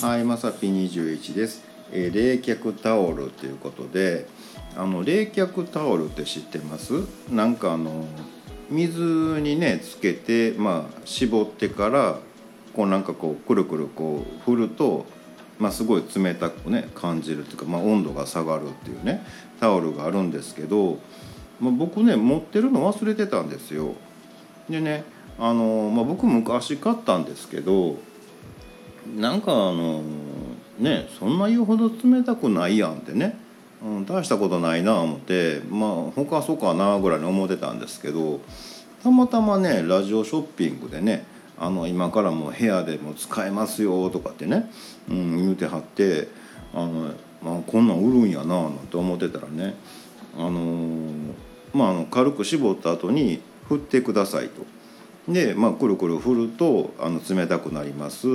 はい、まさぴ21です。えー冷却タオルということで、あの冷却タオルって知ってます？なんかあの水にねつけて、まあ絞ってからこうなんかこうくるくるこう振ると、まあすごい冷たくね感じるっていうか、まあ温度が下がるっていうねタオルがあるんですけど、まあ僕ね持ってるの忘れてたんですよ。でね、あのまあ僕昔買ったんですけど。なんかあのねそんな言うほど冷たくないやんってね、うん、大したことないな思ってまあ他はそうかなぐらいに思ってたんですけどたまたまねラジオショッピングでねあの今からもう部屋でも使えますよとかってね、うん、言うてはってあの、まあ、こんなん売るんやななんて思ってたらねあのまあの軽く絞った後に振ってくださいと。で、まあ、くるくる振るとあの冷たくなります。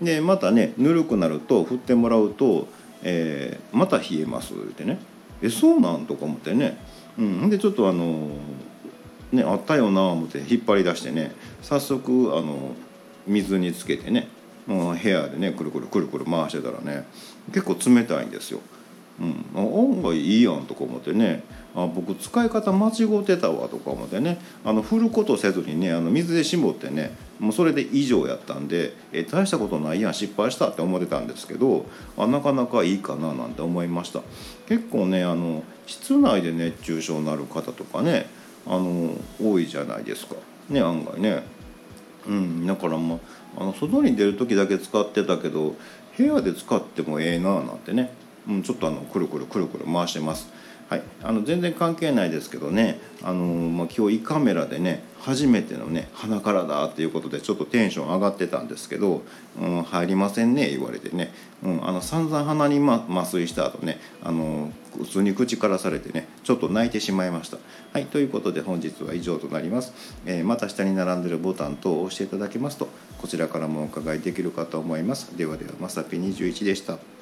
でまたねぬるくなると振ってもらうと、えーまた冷えますってね。えそうなんとか思ってね、うん、でちょっとあのねあったよな思って引っ張り出してね。早速あの水につけてね。もう部屋でねくるくるくるくる回してたらね結構冷たいんですよ。うん、あ案外いいやんとか思ってね。あ僕使い方間違うてたわとか思ってね。あの振ることせずにねあの水で絞ってねもうそれで以上やったんでえ大したことないやん失敗したって思ってたんですけどあなかなかいいかななんて思いました。結構ねあの室内で熱中症になる方とかねあの多いじゃないですか。ね案外ね。うん、だからまああの外に出る時だけ使ってたけど部屋で使ってもええなあなんてね、うん、ちょっとあのくるくるくるくる回してます。はい、あの全然関係ないですけどね、あのまあ、今日胃カメラでね初めてのね鼻からだっていうことでちょっとテンション上がってたんですけど「うん、入りませんね」言われてね、うん、あの散々鼻に、ま、麻酔した後ねあの普通に口からされてねちょっと泣いてしまいました。はいということで本日は以上となります。えーまた下に並んでるボタン等を押していただけますとこちらからもお伺いできるかと思います。ではではまさぴ21でした。